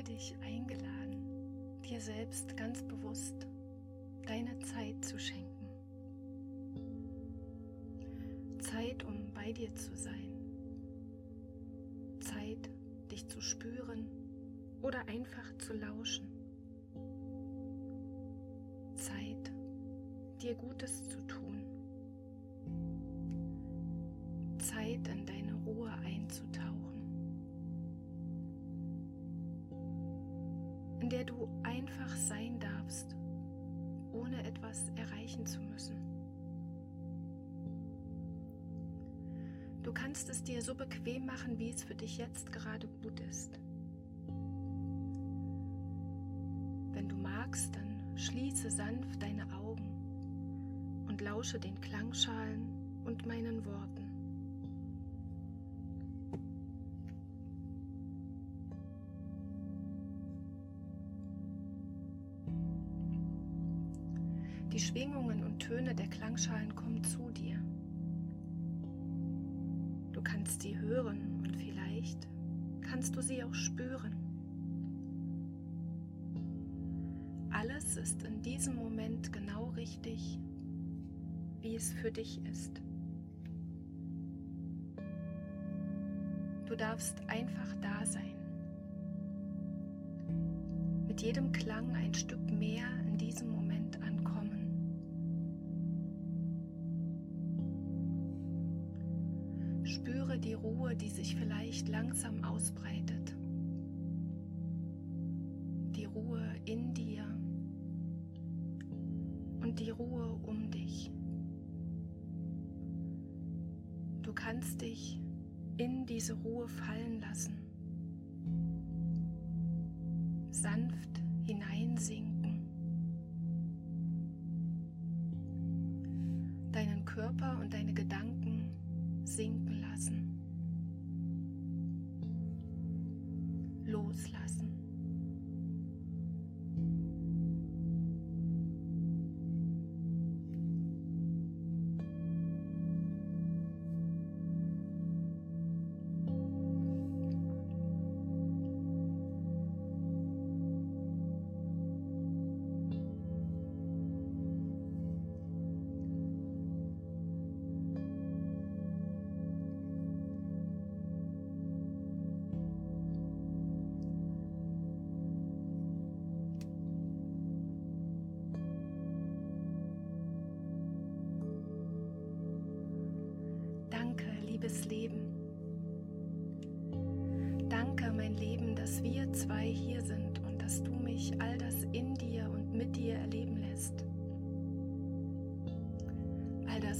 Fühle dich eingeladen, dir selbst ganz bewusst deine Zeit zu schenken. Zeit, um bei dir zu sein. Zeit, dich zu spüren oder einfach zu lauschen. Zeit, dir Gutes zu tun. Einfach sein darfst, ohne etwas erreichen zu müssen. Du kannst es dir so bequem machen, wie es für dich jetzt gerade gut ist. Wenn du magst, dann schließe sanft deine Augen und lausche den Klangschalen und meinen Worten. Töne der Klangschalen kommen zu dir. Du kannst sie hören und vielleicht kannst du sie auch spüren. Alles ist in diesem Moment genau richtig, wie es für dich ist. Du darfst einfach da sein. Mit jedem Klang ein Stück mehr in diesem Moment Ruhe, die sich vielleicht langsam ausbreitet. Die Ruhe in dir und die Ruhe um dich. Du kannst dich in diese Ruhe fallen lassen, sanft hineinsinken, deinen Körper und deine Gedanken sinken lassen, loslassen.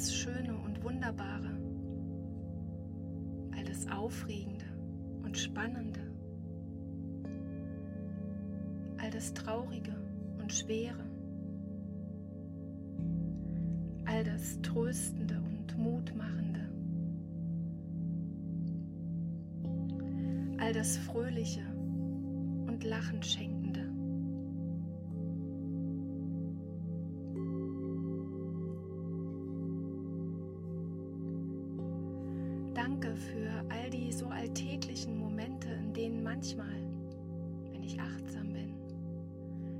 All das Schöne und Wunderbare, all das Aufregende und Spannende, all das Traurige und Schwere, all das Tröstende und Mutmachende. all das Fröhliche und Lachen schenkende. Danke für all die so alltäglichen Momente, in denen manchmal, wenn ich achtsam bin,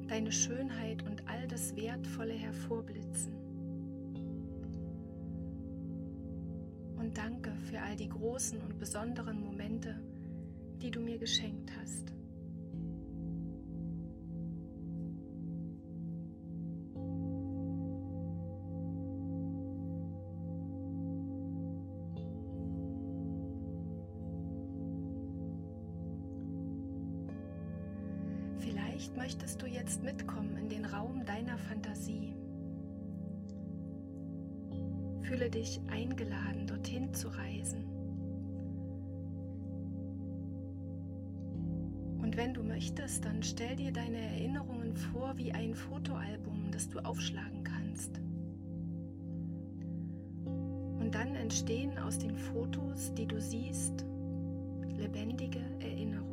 deine Schönheit und all das Wertvolle hervorblitzen. Und danke für all die großen und besonderen Momente, die du mir geschenkt hast. Vielleicht möchtest du jetzt mitkommen in den Raum deiner Fantasie. Fühle dich eingeladen, dorthin zu reisen. Und wenn du möchtest, dann stell dir deine Erinnerungen vor wie ein Fotoalbum, das du aufschlagen kannst. Und dann entstehen aus den Fotos, die du siehst, lebendige Erinnerungen.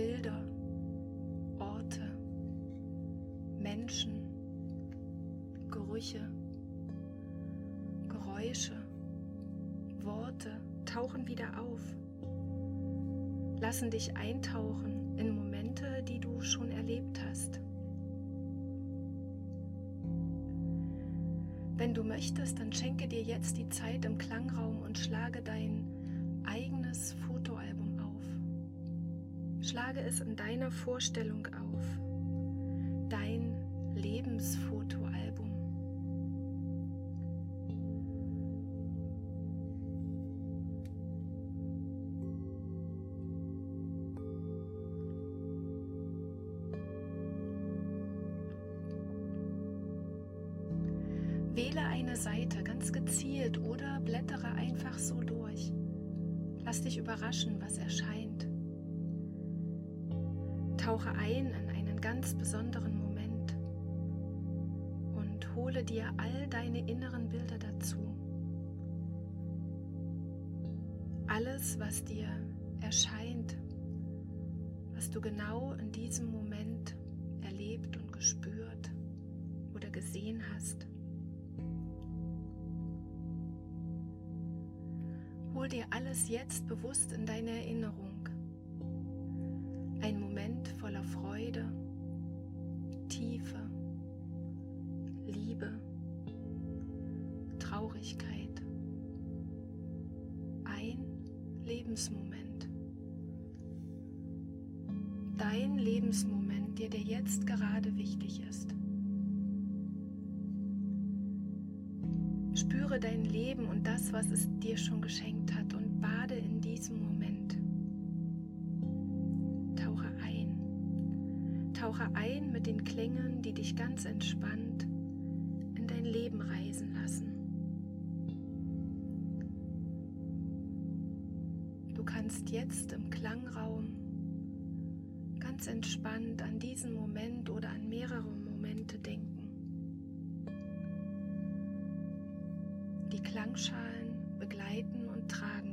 Bilder, Orte, Menschen, Gerüche, Geräusche, Worte tauchen wieder auf lassen dich eintauchen in Momente, die du schon erlebt hast. Wenn du möchtest, dann schenke dir jetzt die Zeit im Klangraum und schlage dein eigenes auf. Schlage es in deiner Vorstellung auf. Dein Lebensfotoalbum. Wähle eine Seite ganz gezielt oder blättere einfach so durch. Lass dich überraschen, was erscheint. Tauche ein in einen ganz besonderen Moment und hole dir all deine inneren Bilder dazu. Alles, was dir erscheint, was du genau in diesem Moment erlebt und gespürt oder gesehen hast. Hol dir alles jetzt bewusst in deine Erinnerung. Tiefe, Liebe, Traurigkeit. Ein Lebensmoment. Dein Lebensmoment, der dir jetzt gerade wichtig ist. Spüre dein Leben und das, was es dir schon geschenkt hat und bade in diesem Moment. Tauche ein mit den Klängen, die dich ganz entspannt in dein Leben reisen lassen. Du kannst jetzt im Klangraum ganz entspannt an diesen Moment oder an mehrere Momente denken. Die Klangschalen begleiten und tragen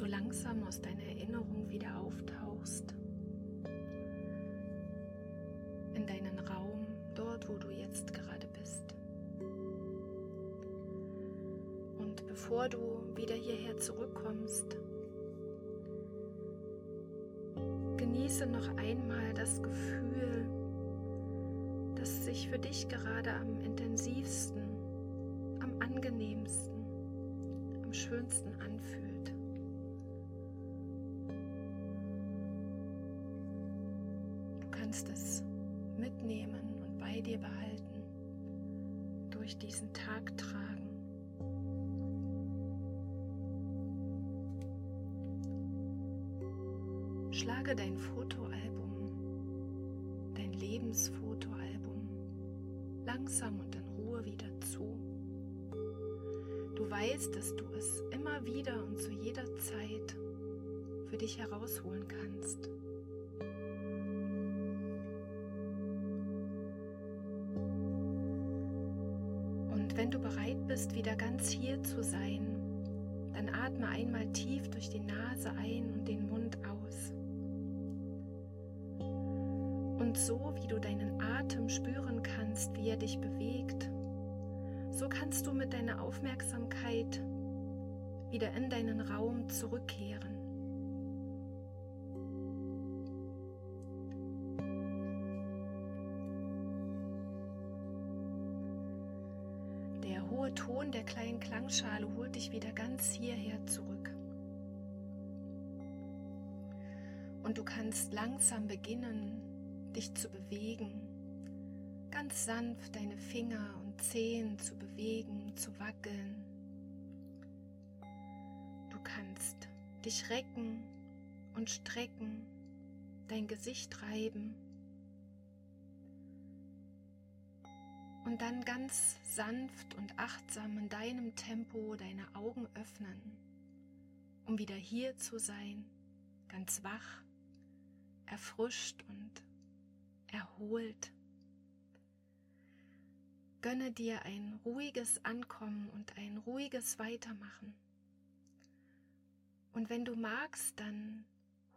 du langsam aus deiner Erinnerung wieder auftauchst. In deinen Raum, dort, wo du jetzt gerade bist. Und bevor du wieder hierher zurückkommst, genieße noch einmal das Gefühl, das sich für dich gerade am intensivsten, am angenehmsten, am schönsten anfühlt. Kannst es mitnehmen und bei dir behalten, durch diesen Tag tragen. Schlage dein Fotoalbum, dein Lebensfotoalbum langsam und in Ruhe wieder zu. Du weißt, dass du es immer wieder und zu jeder Zeit für dich herausholen kannst. Und wenn du bereit bist, wieder ganz hier zu sein, dann atme einmal tief durch die Nase ein und den Mund aus. Und so wie du deinen Atem spüren kannst, wie er dich bewegt, so kannst du mit deiner Aufmerksamkeit wieder in deinen Raum zurückkehren. Der hohe Ton der kleinen Klangschale holt dich wieder ganz hierher zurück. Und du kannst langsam beginnen, dich zu bewegen, ganz sanft deine Finger und Zehen zu bewegen, zu wackeln. Du kannst dich recken und strecken, dein Gesicht reiben und dann ganz sanft und achtsam in deinem Tempo deine Augen öffnen, um wieder hier zu sein, ganz wach, erfrischt und erholt. Gönne dir ein ruhiges Ankommen und ein ruhiges Weitermachen. Und wenn du magst, dann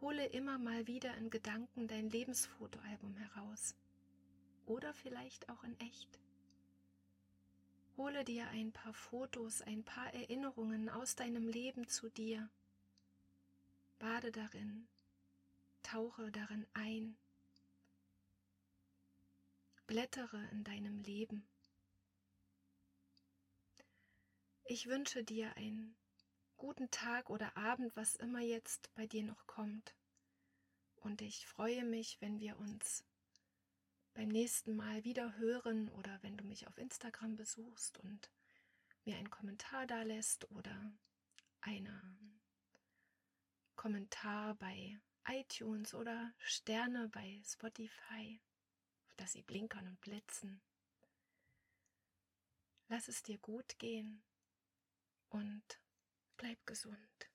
hole immer mal wieder in Gedanken dein Lebensfotoalbum heraus. Oder vielleicht auch in echt. Hole dir ein paar Fotos, ein paar Erinnerungen aus deinem Leben zu dir. Bade darin, tauche darin ein blättere in deinem Leben. Ich wünsche dir einen guten Tag oder Abend, was immer jetzt bei dir noch kommt. Und ich freue mich, wenn wir uns beim nächsten Mal wieder hören oder wenn du mich auf Instagram besuchst und mir einen Kommentar da lässt oder einen Kommentar bei iTunes oder Sterne bei Spotify dass sie blinkern und blitzen. Lass es dir gut gehen und bleib gesund.